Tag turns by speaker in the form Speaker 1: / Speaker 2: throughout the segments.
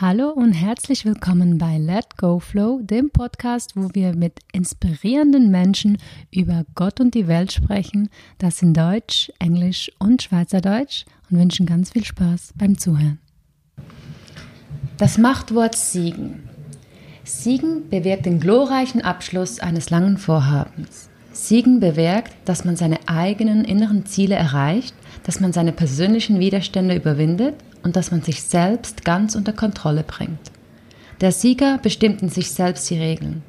Speaker 1: Hallo und herzlich willkommen bei Let Go Flow, dem Podcast, wo wir mit inspirierenden Menschen über Gott und die Welt sprechen, das in Deutsch, Englisch und Schweizerdeutsch und wünschen ganz viel Spaß beim Zuhören. Das Machtwort Siegen. Siegen bewirkt den glorreichen Abschluss eines langen Vorhabens. Siegen bewirkt, dass man seine eigenen inneren Ziele erreicht, dass man seine persönlichen Widerstände überwindet und dass man sich selbst ganz unter Kontrolle bringt. Der Sieger bestimmt in sich selbst die Regeln.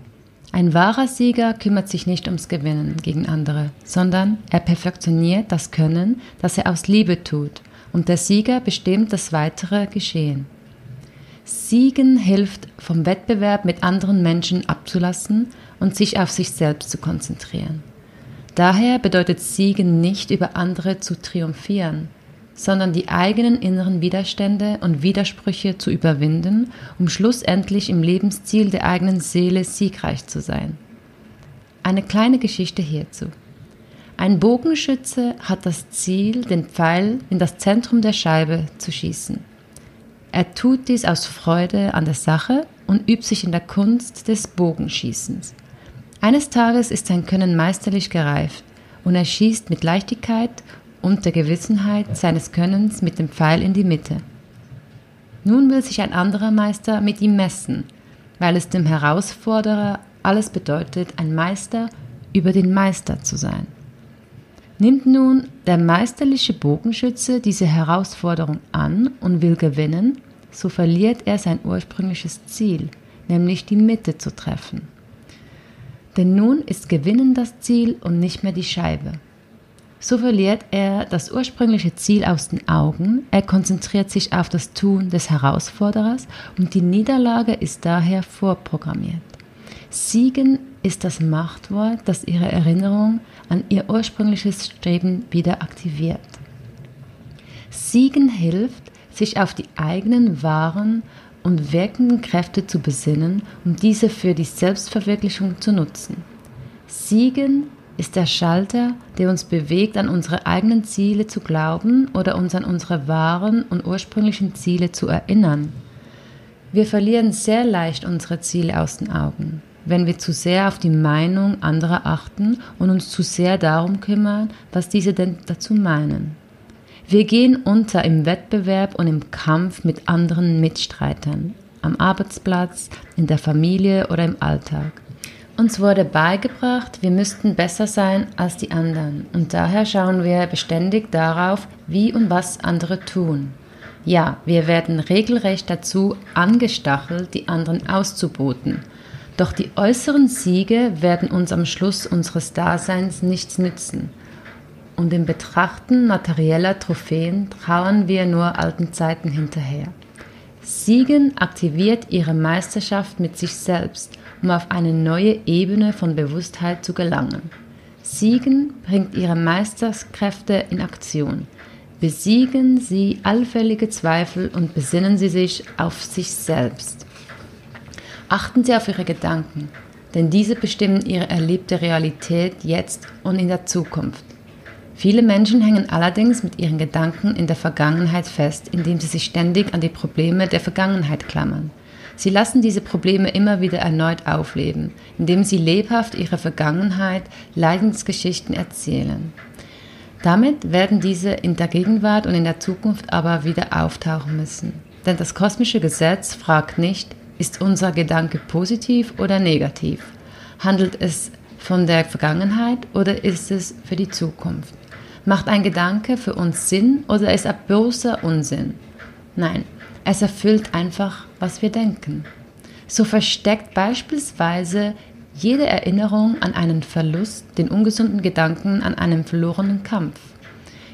Speaker 1: Ein wahrer Sieger kümmert sich nicht ums Gewinnen gegen andere, sondern er perfektioniert das Können, das er aus Liebe tut, und der Sieger bestimmt das weitere Geschehen. Siegen hilft, vom Wettbewerb mit anderen Menschen abzulassen und sich auf sich selbst zu konzentrieren. Daher bedeutet Siegen nicht über andere zu triumphieren, sondern die eigenen inneren Widerstände und Widersprüche zu überwinden, um schlussendlich im Lebensziel der eigenen Seele siegreich zu sein. Eine kleine Geschichte hierzu. Ein Bogenschütze hat das Ziel, den Pfeil in das Zentrum der Scheibe zu schießen. Er tut dies aus Freude an der Sache und übt sich in der Kunst des Bogenschießens. Eines Tages ist sein Können meisterlich gereift und er schießt mit Leichtigkeit und der Gewissenheit seines Könnens mit dem Pfeil in die Mitte. Nun will sich ein anderer Meister mit ihm messen, weil es dem Herausforderer alles bedeutet, ein Meister über den Meister zu sein. Nimmt nun der meisterliche Bogenschütze diese Herausforderung an und will gewinnen, so verliert er sein ursprüngliches Ziel, nämlich die Mitte zu treffen. Denn nun ist Gewinnen das Ziel und nicht mehr die Scheibe. So verliert er das ursprüngliche Ziel aus den Augen, er konzentriert sich auf das Tun des Herausforderers und die Niederlage ist daher vorprogrammiert. Siegen ist das Machtwort, das ihre Erinnerung an ihr ursprüngliches Streben wieder aktiviert. Siegen hilft, sich auf die eigenen wahren und wirkenden Kräfte zu besinnen und diese für die Selbstverwirklichung zu nutzen. Siegen ist der Schalter, der uns bewegt, an unsere eigenen Ziele zu glauben oder uns an unsere wahren und ursprünglichen Ziele zu erinnern. Wir verlieren sehr leicht unsere Ziele aus den Augen, wenn wir zu sehr auf die Meinung anderer achten und uns zu sehr darum kümmern, was diese denn dazu meinen. Wir gehen unter im Wettbewerb und im Kampf mit anderen Mitstreitern, am Arbeitsplatz, in der Familie oder im Alltag. Uns wurde beigebracht, wir müssten besser sein als die anderen und daher schauen wir beständig darauf, wie und was andere tun. Ja, wir werden regelrecht dazu angestachelt, die anderen auszuboten. Doch die äußeren Siege werden uns am Schluss unseres Daseins nichts nützen. Und im Betrachten materieller Trophäen trauern wir nur alten Zeiten hinterher. Siegen aktiviert ihre Meisterschaft mit sich selbst um auf eine neue Ebene von Bewusstheit zu gelangen. Siegen bringt ihre Meisterskräfte in Aktion. Besiegen Sie allfällige Zweifel und besinnen Sie sich auf sich selbst. Achten Sie auf Ihre Gedanken, denn diese bestimmen Ihre erlebte Realität jetzt und in der Zukunft. Viele Menschen hängen allerdings mit ihren Gedanken in der Vergangenheit fest, indem sie sich ständig an die Probleme der Vergangenheit klammern. Sie lassen diese Probleme immer wieder erneut aufleben, indem sie lebhaft ihre Vergangenheit, Leidensgeschichten erzählen. Damit werden diese in der Gegenwart und in der Zukunft aber wieder auftauchen müssen. Denn das kosmische Gesetz fragt nicht, ist unser Gedanke positiv oder negativ? Handelt es von der Vergangenheit oder ist es für die Zukunft? Macht ein Gedanke für uns Sinn oder ist er bloßer Unsinn? Nein, es erfüllt einfach, was wir denken. So versteckt beispielsweise jede Erinnerung an einen Verlust den ungesunden Gedanken an einen verlorenen Kampf.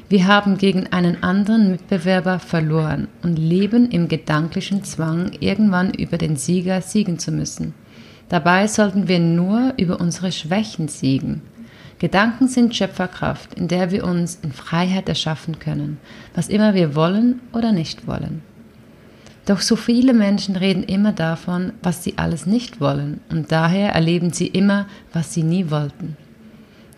Speaker 1: Wir haben gegen einen anderen Mitbewerber verloren und leben im gedanklichen Zwang, irgendwann über den Sieger siegen zu müssen. Dabei sollten wir nur über unsere Schwächen siegen. Gedanken sind Schöpferkraft, in der wir uns in Freiheit erschaffen können, was immer wir wollen oder nicht wollen. Doch so viele Menschen reden immer davon, was sie alles nicht wollen und daher erleben sie immer, was sie nie wollten.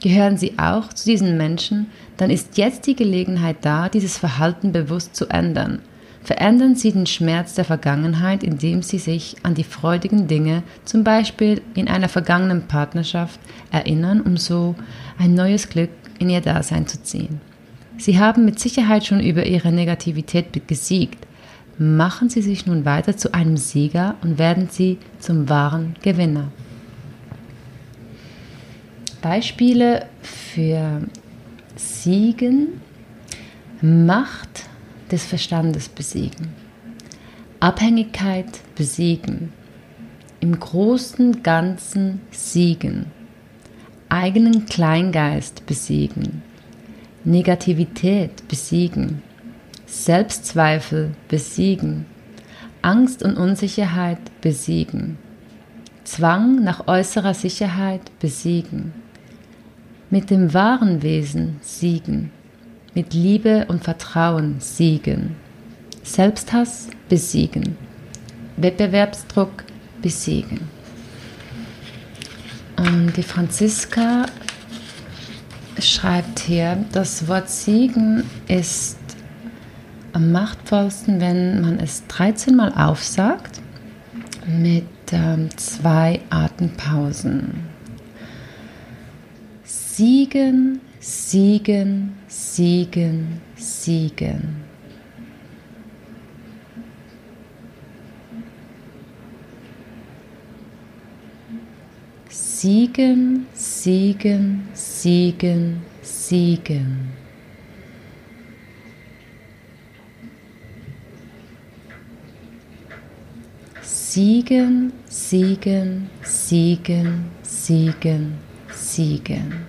Speaker 1: Gehören Sie auch zu diesen Menschen, dann ist jetzt die Gelegenheit da, dieses Verhalten bewusst zu ändern. verändern Sie den Schmerz der Vergangenheit, indem Sie sich an die freudigen Dinge, zum Beispiel in einer vergangenen Partnerschaft, erinnern, um so ein neues Glück in Ihr Dasein zu ziehen. Sie haben mit Sicherheit schon über Ihre Negativität gesiegt. Machen Sie sich nun weiter zu einem Sieger und werden Sie zum wahren Gewinner. Beispiele für Siegen, Macht des Verstandes besiegen, Abhängigkeit besiegen, im großen Ganzen siegen, eigenen Kleingeist besiegen, Negativität besiegen, Selbstzweifel besiegen, Angst und Unsicherheit besiegen, Zwang nach äußerer Sicherheit besiegen, mit dem wahren Wesen siegen, mit Liebe und Vertrauen siegen, Selbsthass besiegen, Wettbewerbsdruck besiegen. Und die Franziska schreibt hier, das Wort Siegen ist am machtvollsten, wenn man es 13 Mal aufsagt mit ähm, zwei Atempausen. Siegen, siegen, siegen, siegen. Siegen, siegen, siegen, siegen. Siegen, siegen, siegen, siegen, siegen.